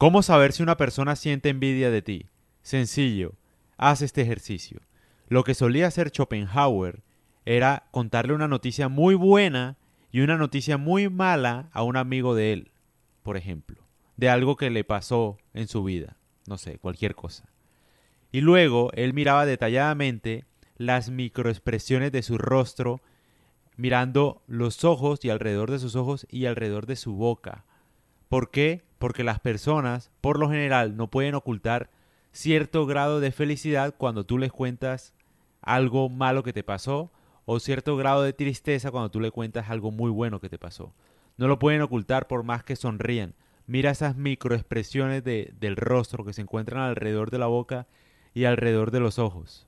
¿Cómo saber si una persona siente envidia de ti? Sencillo, haz este ejercicio. Lo que solía hacer Schopenhauer era contarle una noticia muy buena y una noticia muy mala a un amigo de él, por ejemplo, de algo que le pasó en su vida, no sé, cualquier cosa. Y luego él miraba detalladamente las microexpresiones de su rostro, mirando los ojos y alrededor de sus ojos y alrededor de su boca. ¿Por qué? Porque las personas, por lo general, no pueden ocultar cierto grado de felicidad cuando tú les cuentas algo malo que te pasó o cierto grado de tristeza cuando tú le cuentas algo muy bueno que te pasó. No lo pueden ocultar por más que sonríen. Mira esas microexpresiones de, del rostro que se encuentran alrededor de la boca y alrededor de los ojos.